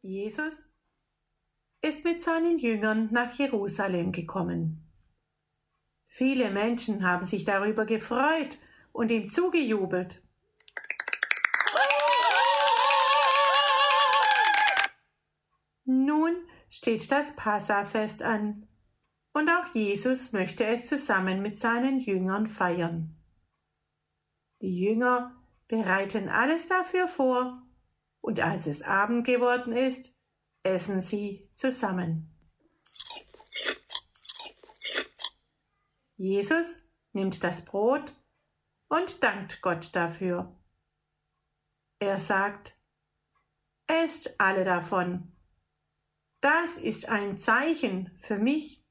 Jesus ist mit seinen Jüngern nach Jerusalem gekommen. Viele Menschen haben sich darüber gefreut und ihm zugejubelt. Nun steht das Passafest an und auch Jesus möchte es zusammen mit seinen Jüngern feiern. Die Jünger bereiten alles dafür vor und als es Abend geworden ist, essen sie zusammen. Jesus nimmt das Brot und dankt Gott dafür. Er sagt, Esst alle davon. Das ist ein Zeichen für mich.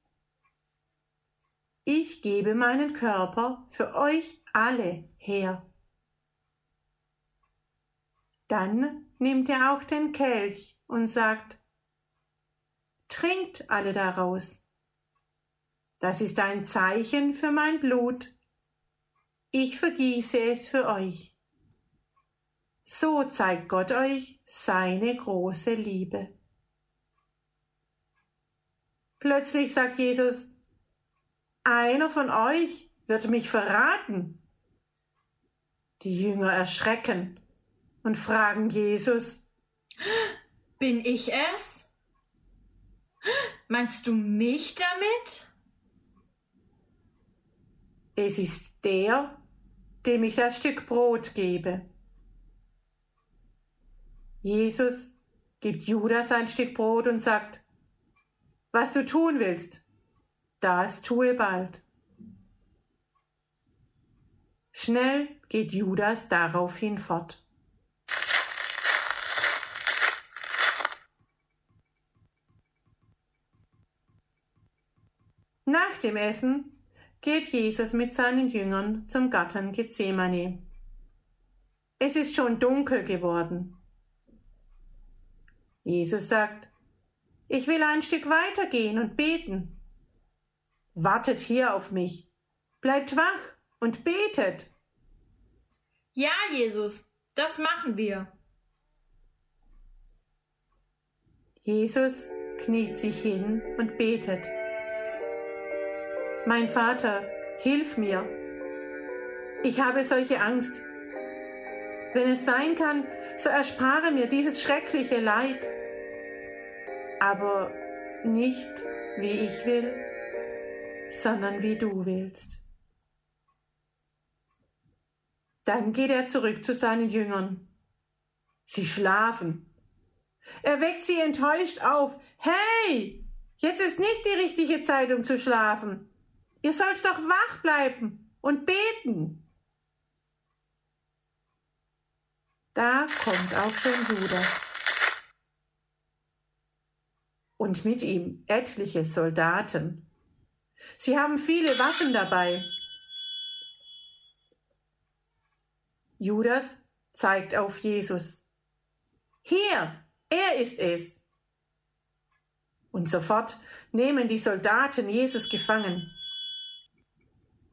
Ich gebe meinen Körper für euch alle her. Dann nimmt er auch den Kelch und sagt, Trinkt alle daraus. Das ist ein Zeichen für mein Blut. Ich vergieße es für euch. So zeigt Gott euch seine große Liebe. Plötzlich sagt Jesus, einer von euch wird mich verraten. Die Jünger erschrecken und fragen Jesus, Bin ich es? Meinst du mich damit? Es ist der, dem ich das Stück Brot gebe. Jesus gibt Judas ein Stück Brot und sagt, was du tun willst, das tue bald. Schnell geht Judas daraufhin fort. Nach dem Essen geht Jesus mit seinen Jüngern zum Garten Gethsemane. Es ist schon dunkel geworden. Jesus sagt, ich will ein Stück weitergehen und beten. Wartet hier auf mich, bleibt wach und betet. Ja, Jesus, das machen wir. Jesus kniet sich hin und betet. Mein Vater, hilf mir. Ich habe solche Angst. Wenn es sein kann, so erspare mir dieses schreckliche Leid. Aber nicht wie ich will, sondern wie du willst. Dann geht er zurück zu seinen Jüngern. Sie schlafen. Er weckt sie enttäuscht auf. Hey, jetzt ist nicht die richtige Zeit, um zu schlafen. Ihr sollt doch wach bleiben und beten. Da kommt auch schon Judas. Und mit ihm etliche Soldaten. Sie haben viele Waffen dabei. Judas zeigt auf Jesus. Hier, er ist es. Und sofort nehmen die Soldaten Jesus gefangen.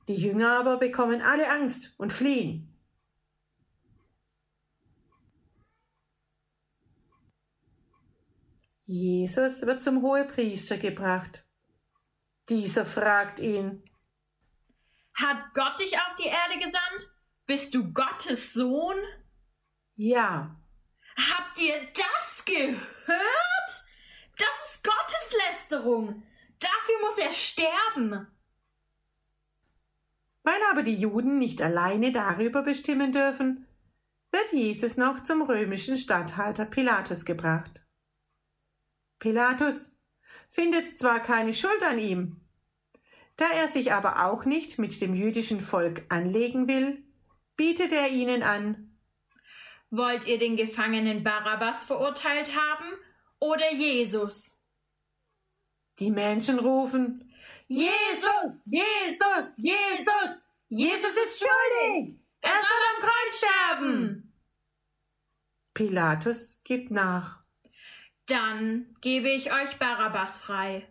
Die Jünger aber bekommen alle Angst und fliehen. Jesus wird zum Hohepriester gebracht. Dieser fragt ihn, Hat Gott dich auf die Erde gesandt? Bist du Gottes Sohn? Ja. Habt ihr das gehört? Das ist Gotteslästerung. Dafür muss er sterben. Weil aber die Juden nicht alleine darüber bestimmen dürfen, wird Jesus noch zum römischen Statthalter Pilatus gebracht. Pilatus findet zwar keine Schuld an ihm, da er sich aber auch nicht mit dem jüdischen Volk anlegen will, bietet er ihnen an. Wollt ihr den Gefangenen Barabbas verurteilt haben oder Jesus? Die Menschen rufen Jesus, Jesus, Jesus, Jesus ist schuldig. Er soll am Kreuz sterben. Pilatus gibt nach. Dann gebe ich euch Barabbas frei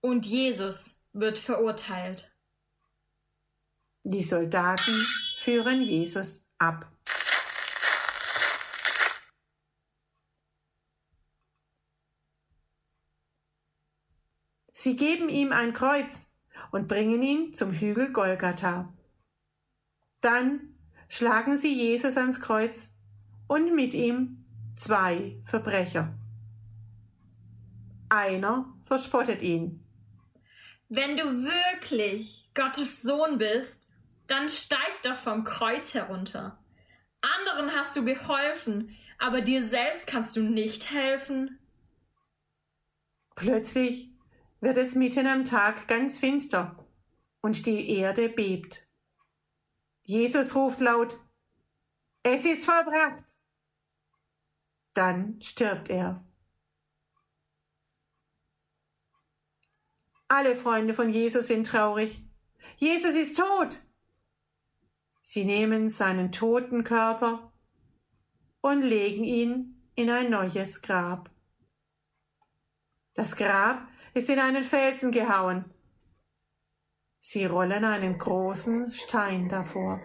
und Jesus wird verurteilt. Die Soldaten führen Jesus ab. Sie geben ihm ein Kreuz und bringen ihn zum Hügel Golgatha. Dann schlagen sie Jesus ans Kreuz und mit ihm zwei Verbrecher. Einer verspottet ihn. Wenn du wirklich Gottes Sohn bist, dann steig doch vom Kreuz herunter. Anderen hast du geholfen, aber dir selbst kannst du nicht helfen. Plötzlich wird es mitten am Tag ganz finster und die Erde bebt. Jesus ruft laut, es ist vollbracht. Dann stirbt er. Alle Freunde von Jesus sind traurig. Jesus ist tot. Sie nehmen seinen toten Körper und legen ihn in ein neues Grab. Das Grab ist in einen Felsen gehauen. Sie rollen einen großen Stein davor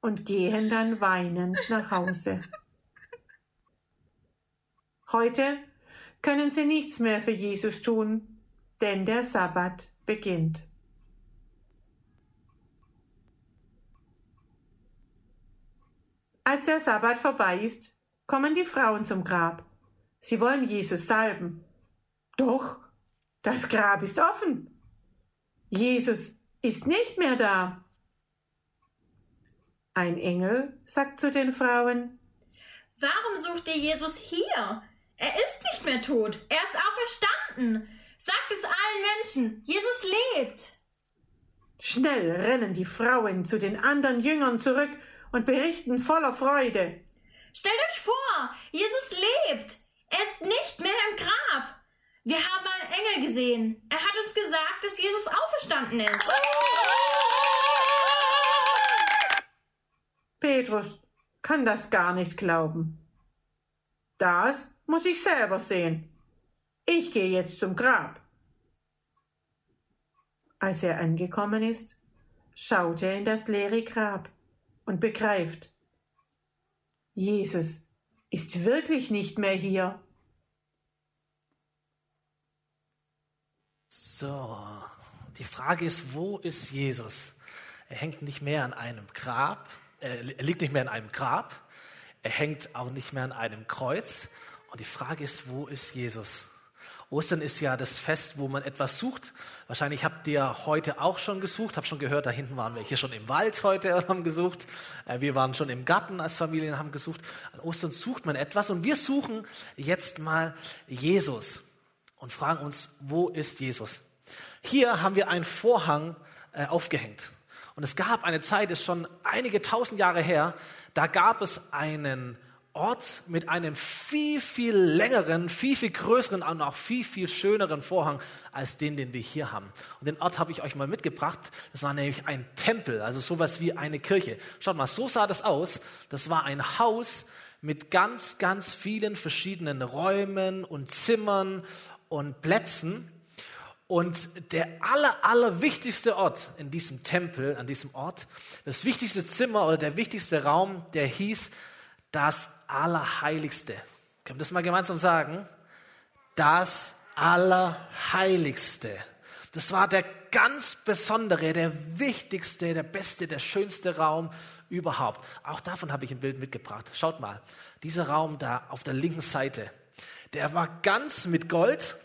und gehen dann weinend nach Hause. Heute können sie nichts mehr für Jesus tun, denn der Sabbat beginnt. Als der Sabbat vorbei ist, kommen die Frauen zum Grab. Sie wollen Jesus salben. Doch, das Grab ist offen. Jesus ist nicht mehr da. Ein Engel sagt zu den Frauen, Warum sucht ihr Jesus hier? Er ist nicht mehr tot, er ist auferstanden. Sagt es allen Menschen, Jesus lebt. Schnell rennen die Frauen zu den anderen Jüngern zurück und berichten voller Freude. Stellt euch vor, Jesus lebt. Er ist nicht mehr im Grab. Wir haben einen Engel gesehen. Er hat uns gesagt, dass Jesus auferstanden ist. Petrus kann das gar nicht glauben. Das muss ich selber sehen. Ich gehe jetzt zum Grab. Als er angekommen ist, schaut er in das leere Grab und begreift, Jesus ist wirklich nicht mehr hier. So, die Frage ist, wo ist Jesus? Er hängt nicht mehr an einem Grab, er liegt nicht mehr in einem Grab, er hängt auch nicht mehr an einem Kreuz. Und die Frage ist, wo ist Jesus? Ostern ist ja das Fest, wo man etwas sucht. Wahrscheinlich habt ihr heute auch schon gesucht. Hab schon gehört, da hinten waren wir hier schon im Wald heute und haben gesucht. Äh, wir waren schon im Garten als Familie und haben gesucht. An Ostern sucht man etwas und wir suchen jetzt mal Jesus und fragen uns, wo ist Jesus? Hier haben wir einen Vorhang äh, aufgehängt. Und es gab eine Zeit, ist schon einige tausend Jahre her, da gab es einen Ort mit einem viel, viel längeren, viel, viel größeren und auch viel, viel schöneren Vorhang als den, den wir hier haben. Und den Ort habe ich euch mal mitgebracht. Das war nämlich ein Tempel, also sowas wie eine Kirche. Schaut mal, so sah das aus. Das war ein Haus mit ganz, ganz vielen verschiedenen Räumen und Zimmern und Plätzen. Und der aller, aller wichtigste Ort in diesem Tempel, an diesem Ort, das wichtigste Zimmer oder der wichtigste Raum, der hieß das Allerheiligste. Können wir das mal gemeinsam sagen? Das Allerheiligste. Das war der ganz besondere, der wichtigste, der beste, der schönste Raum überhaupt. Auch davon habe ich ein Bild mitgebracht. Schaut mal, dieser Raum da auf der linken Seite, der war ganz mit Gold.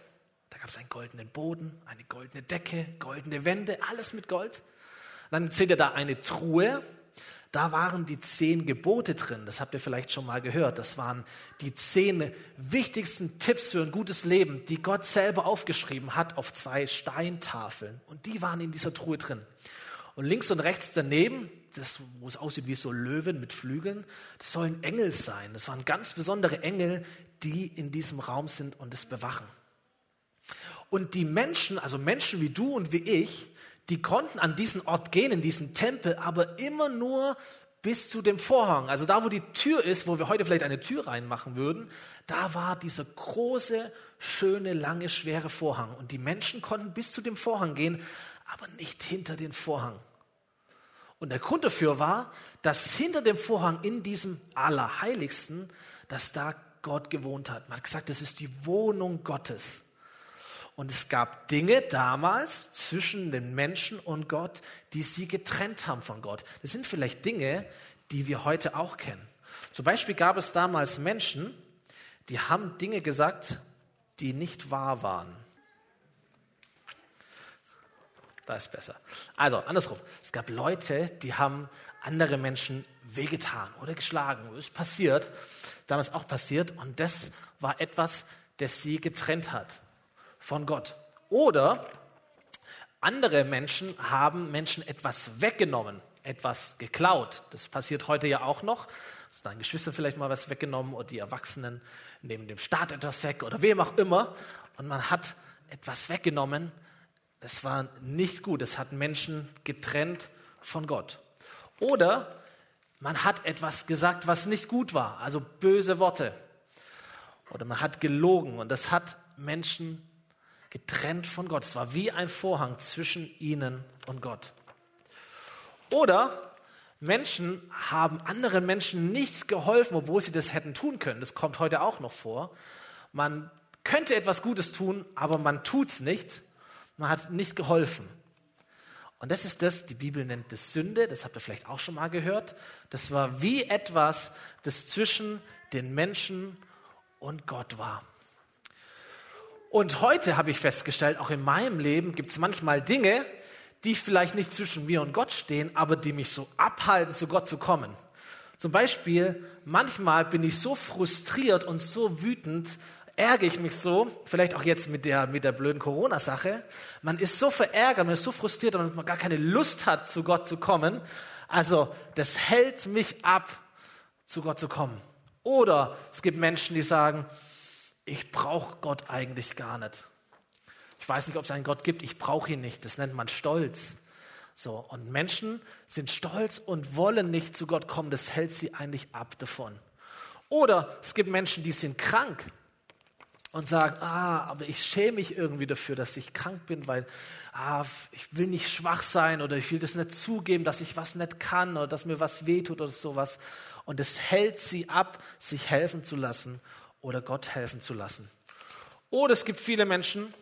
Gab es einen goldenen Boden, eine goldene Decke, goldene Wände, alles mit Gold. Dann seht ihr da eine Truhe, da waren die zehn Gebote drin. Das habt ihr vielleicht schon mal gehört. Das waren die zehn wichtigsten Tipps für ein gutes Leben, die Gott selber aufgeschrieben hat auf zwei Steintafeln. Und die waren in dieser Truhe drin. Und links und rechts daneben, das, wo es aussieht wie so Löwen mit Flügeln, das sollen Engel sein. Das waren ganz besondere Engel, die in diesem Raum sind und es bewachen. Und die Menschen, also Menschen wie du und wie ich, die konnten an diesen Ort gehen, in diesen Tempel, aber immer nur bis zu dem Vorhang. Also da, wo die Tür ist, wo wir heute vielleicht eine Tür reinmachen würden, da war dieser große, schöne, lange, schwere Vorhang. Und die Menschen konnten bis zu dem Vorhang gehen, aber nicht hinter den Vorhang. Und der Grund dafür war, dass hinter dem Vorhang in diesem Allerheiligsten, dass da Gott gewohnt hat. Man hat gesagt, das ist die Wohnung Gottes. Und es gab Dinge damals zwischen den Menschen und Gott, die sie getrennt haben von Gott. Das sind vielleicht Dinge, die wir heute auch kennen. Zum Beispiel gab es damals Menschen, die haben Dinge gesagt, die nicht wahr waren. Da ist besser. Also, andersrum. Es gab Leute, die haben andere Menschen wehgetan oder geschlagen. Das ist passiert, damals auch passiert. Und das war etwas, das sie getrennt hat von Gott. Oder andere Menschen haben Menschen etwas weggenommen, etwas geklaut. Das passiert heute ja auch noch. Es deinen Geschwistern vielleicht mal was weggenommen oder die Erwachsenen nehmen dem Staat etwas weg oder wem auch immer. Und man hat etwas weggenommen. Das war nicht gut. Das hat Menschen getrennt von Gott. Oder man hat etwas gesagt, was nicht gut war, also böse Worte. Oder man hat gelogen und das hat Menschen getrennt von Gott. Es war wie ein Vorhang zwischen ihnen und Gott. Oder Menschen haben anderen Menschen nicht geholfen, obwohl sie das hätten tun können. Das kommt heute auch noch vor. Man könnte etwas Gutes tun, aber man tut es nicht. Man hat nicht geholfen. Und das ist das, die Bibel nennt es Sünde, das habt ihr vielleicht auch schon mal gehört. Das war wie etwas, das zwischen den Menschen und Gott war. Und heute habe ich festgestellt, auch in meinem Leben gibt es manchmal Dinge, die vielleicht nicht zwischen mir und Gott stehen, aber die mich so abhalten, zu Gott zu kommen. Zum Beispiel, manchmal bin ich so frustriert und so wütend, ärgere ich mich so, vielleicht auch jetzt mit der, mit der blöden Corona-Sache, man ist so verärgert, man ist so frustriert, dass man gar keine Lust hat, zu Gott zu kommen. Also, das hält mich ab, zu Gott zu kommen. Oder es gibt Menschen, die sagen, ich brauche Gott eigentlich gar nicht. Ich weiß nicht, ob es einen Gott gibt, ich brauche ihn nicht. Das nennt man Stolz. So, und Menschen sind stolz und wollen nicht zu Gott kommen. Das hält sie eigentlich ab davon. Oder es gibt Menschen, die sind krank und sagen, ah, aber ich schäme mich irgendwie dafür, dass ich krank bin, weil ah, ich will nicht schwach sein oder ich will das nicht zugeben, dass ich was nicht kann oder dass mir was wehtut oder sowas. Und es hält sie ab, sich helfen zu lassen oder Gott helfen zu lassen. Oder es gibt viele Menschen,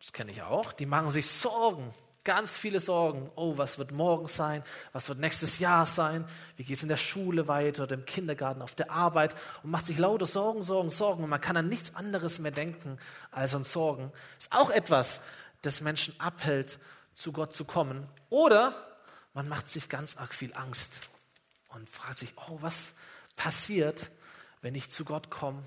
das kenne ich auch, die machen sich Sorgen Ganz viele Sorgen. Oh, was wird morgen sein? Was wird nächstes Jahr sein? Wie geht es in der Schule weiter oder im Kindergarten, auf der Arbeit? Und macht sich lauter Sorgen, Sorgen, Sorgen. Und man kann an nichts anderes mehr denken als an Sorgen. Ist auch etwas, das Menschen abhält, zu Gott zu kommen. Oder man macht sich ganz arg viel Angst und fragt sich, oh, was passiert, wenn ich zu Gott komme?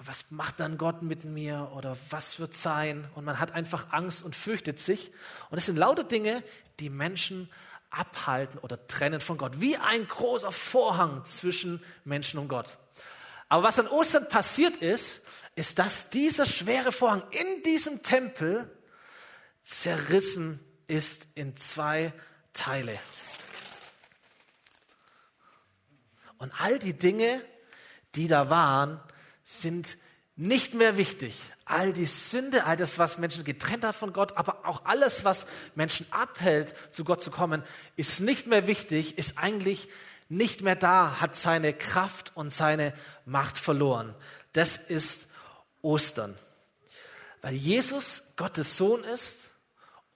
was macht dann Gott mit mir oder was wird sein? Und man hat einfach Angst und fürchtet sich. Und es sind lauter Dinge, die Menschen abhalten oder trennen von Gott. Wie ein großer Vorhang zwischen Menschen und Gott. Aber was an Ostern passiert ist, ist, dass dieser schwere Vorhang in diesem Tempel zerrissen ist in zwei Teile. Und all die Dinge, die da waren, sind nicht mehr wichtig. All die Sünde, all das, was Menschen getrennt hat von Gott, aber auch alles, was Menschen abhält, zu Gott zu kommen, ist nicht mehr wichtig, ist eigentlich nicht mehr da, hat seine Kraft und seine Macht verloren. Das ist Ostern. Weil Jesus Gottes Sohn ist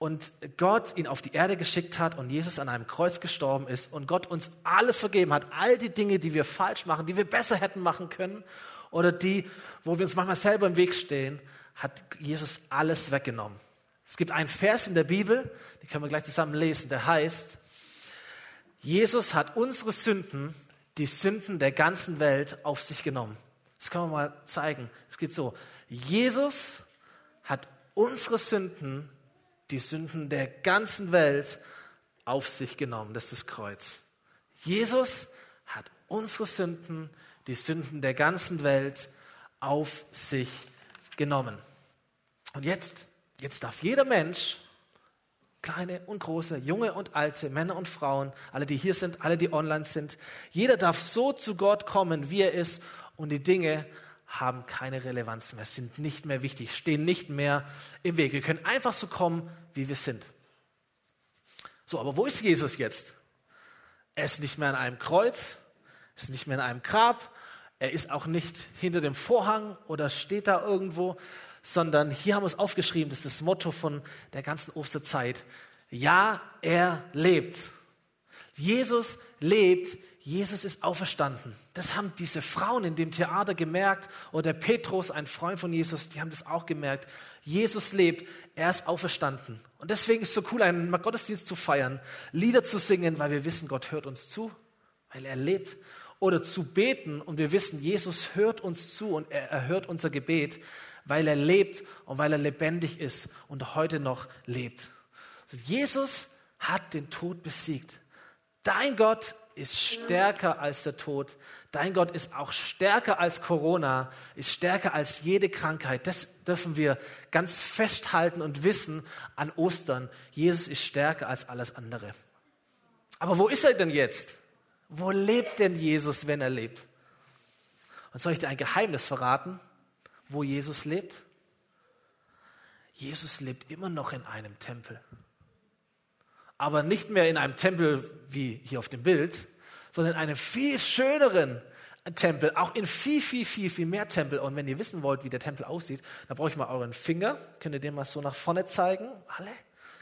und Gott ihn auf die Erde geschickt hat und Jesus an einem Kreuz gestorben ist und Gott uns alles vergeben hat, all die Dinge, die wir falsch machen, die wir besser hätten machen können oder die, wo wir uns manchmal selber im Weg stehen, hat Jesus alles weggenommen. Es gibt einen Vers in der Bibel, den können wir gleich zusammen lesen, der heißt, Jesus hat unsere Sünden, die Sünden der ganzen Welt auf sich genommen. Das können wir mal zeigen. Es geht so. Jesus hat unsere Sünden, die Sünden der ganzen Welt auf sich genommen. Das ist das Kreuz. Jesus hat unsere Sünden, die Sünden der ganzen Welt auf sich genommen. Und jetzt, jetzt darf jeder Mensch, kleine und große, junge und alte, Männer und Frauen, alle, die hier sind, alle, die online sind, jeder darf so zu Gott kommen, wie er ist und die Dinge haben keine Relevanz mehr, sind nicht mehr wichtig, stehen nicht mehr im Weg. Wir können einfach so kommen, wie wir sind. So, aber wo ist Jesus jetzt? Er ist nicht mehr an einem Kreuz, ist nicht mehr in einem Grab, er ist auch nicht hinter dem Vorhang oder steht da irgendwo, sondern hier haben wir es aufgeschrieben, das ist das Motto von der ganzen Osterzeit. Ja, er lebt. Jesus lebt, Jesus ist auferstanden. Das haben diese Frauen in dem Theater gemerkt oder Petrus, ein Freund von Jesus, die haben das auch gemerkt. Jesus lebt, er ist auferstanden. Und deswegen ist es so cool, einen Gottesdienst zu feiern, Lieder zu singen, weil wir wissen, Gott hört uns zu, weil er lebt. Oder zu beten und wir wissen, Jesus hört uns zu und er erhört unser Gebet, weil er lebt und weil er lebendig ist und heute noch lebt. Jesus hat den Tod besiegt. Dein Gott ist stärker als der Tod. Dein Gott ist auch stärker als Corona, ist stärker als jede Krankheit. Das dürfen wir ganz festhalten und wissen an Ostern. Jesus ist stärker als alles andere. Aber wo ist er denn jetzt? Wo lebt denn Jesus, wenn er lebt? Und soll ich dir ein Geheimnis verraten, wo Jesus lebt? Jesus lebt immer noch in einem Tempel aber nicht mehr in einem Tempel wie hier auf dem Bild, sondern in einem viel schöneren Tempel, auch in viel, viel, viel, viel mehr Tempel. Und wenn ihr wissen wollt, wie der Tempel aussieht, dann brauche ich mal euren Finger. Könnt ihr den mal so nach vorne zeigen? Alle?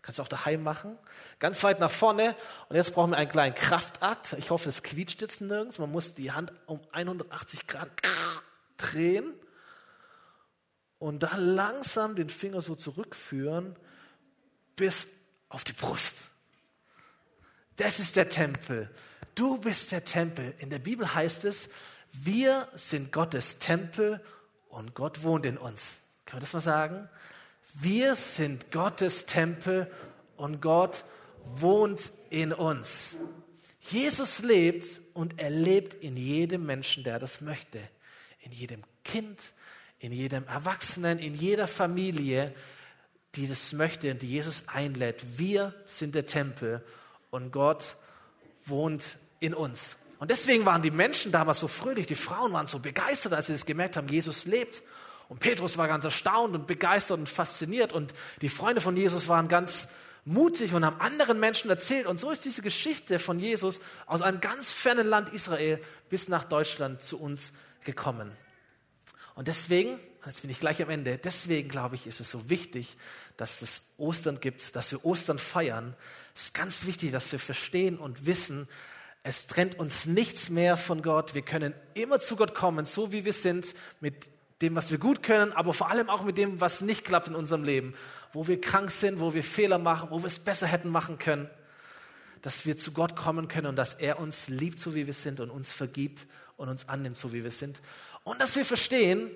Kannst du auch daheim machen. Ganz weit nach vorne. Und jetzt brauchen wir einen kleinen Kraftakt. Ich hoffe, es quietscht jetzt nirgends. Man muss die Hand um 180 Grad drehen und dann langsam den Finger so zurückführen bis auf die Brust. Das ist der Tempel. Du bist der Tempel. In der Bibel heißt es, wir sind Gottes Tempel und Gott wohnt in uns. Können wir das mal sagen? Wir sind Gottes Tempel und Gott wohnt in uns. Jesus lebt und er lebt in jedem Menschen, der das möchte. In jedem Kind, in jedem Erwachsenen, in jeder Familie, die das möchte und die Jesus einlädt. Wir sind der Tempel und Gott wohnt in uns. Und deswegen waren die Menschen damals so fröhlich, die Frauen waren so begeistert, als sie es gemerkt haben, Jesus lebt. Und Petrus war ganz erstaunt und begeistert und fasziniert und die Freunde von Jesus waren ganz mutig und haben anderen Menschen erzählt. Und so ist diese Geschichte von Jesus aus einem ganz fernen Land Israel bis nach Deutschland zu uns gekommen. Und deswegen, jetzt bin ich gleich am Ende, deswegen glaube ich, ist es so wichtig, dass es Ostern gibt, dass wir Ostern feiern. Es ist ganz wichtig, dass wir verstehen und wissen, es trennt uns nichts mehr von Gott. Wir können immer zu Gott kommen, so wie wir sind, mit dem, was wir gut können, aber vor allem auch mit dem, was nicht klappt in unserem Leben, wo wir krank sind, wo wir Fehler machen, wo wir es besser hätten machen können, dass wir zu Gott kommen können und dass er uns liebt, so wie wir sind und uns vergibt und uns annimmt, so wie wir sind. Und dass wir verstehen,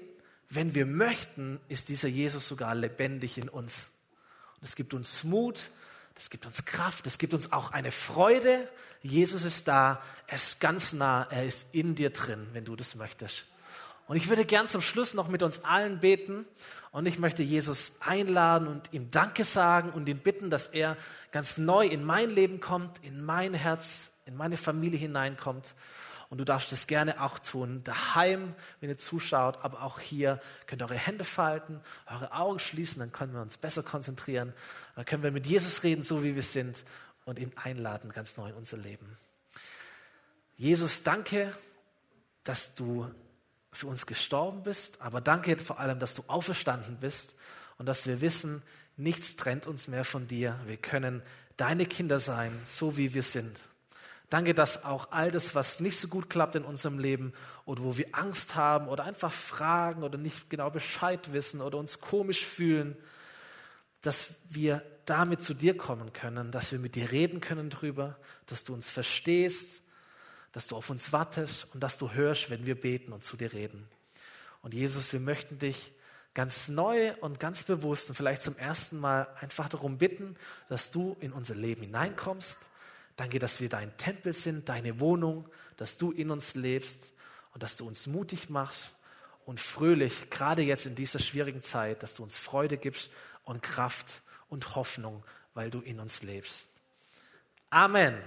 wenn wir möchten, ist dieser Jesus sogar lebendig in uns. Und es gibt uns Mut, es gibt uns Kraft, es gibt uns auch eine Freude. Jesus ist da, er ist ganz nah, er ist in dir drin, wenn du das möchtest. Und ich würde gern zum Schluss noch mit uns allen beten und ich möchte Jesus einladen und ihm Danke sagen und ihn bitten, dass er ganz neu in mein Leben kommt, in mein Herz, in meine Familie hineinkommt und du darfst es gerne auch tun, daheim, wenn ihr zuschaut, aber auch hier könnt ihr eure Hände falten, eure Augen schließen, dann können wir uns besser konzentrieren. Dann können wir mit Jesus reden, so wie wir sind und ihn einladen ganz neu in unser Leben. Jesus, danke, dass du für uns gestorben bist, aber danke vor allem, dass du auferstanden bist und dass wir wissen, nichts trennt uns mehr von dir. Wir können deine Kinder sein, so wie wir sind. Danke, dass auch all das, was nicht so gut klappt in unserem Leben oder wo wir Angst haben oder einfach fragen oder nicht genau Bescheid wissen oder uns komisch fühlen, dass wir damit zu dir kommen können, dass wir mit dir reden können drüber, dass du uns verstehst, dass du auf uns wartest und dass du hörst, wenn wir beten und zu dir reden. Und Jesus, wir möchten dich ganz neu und ganz bewusst und vielleicht zum ersten Mal einfach darum bitten, dass du in unser Leben hineinkommst, Danke, dass wir dein Tempel sind, deine Wohnung, dass du in uns lebst und dass du uns mutig machst und fröhlich, gerade jetzt in dieser schwierigen Zeit, dass du uns Freude gibst und Kraft und Hoffnung, weil du in uns lebst. Amen.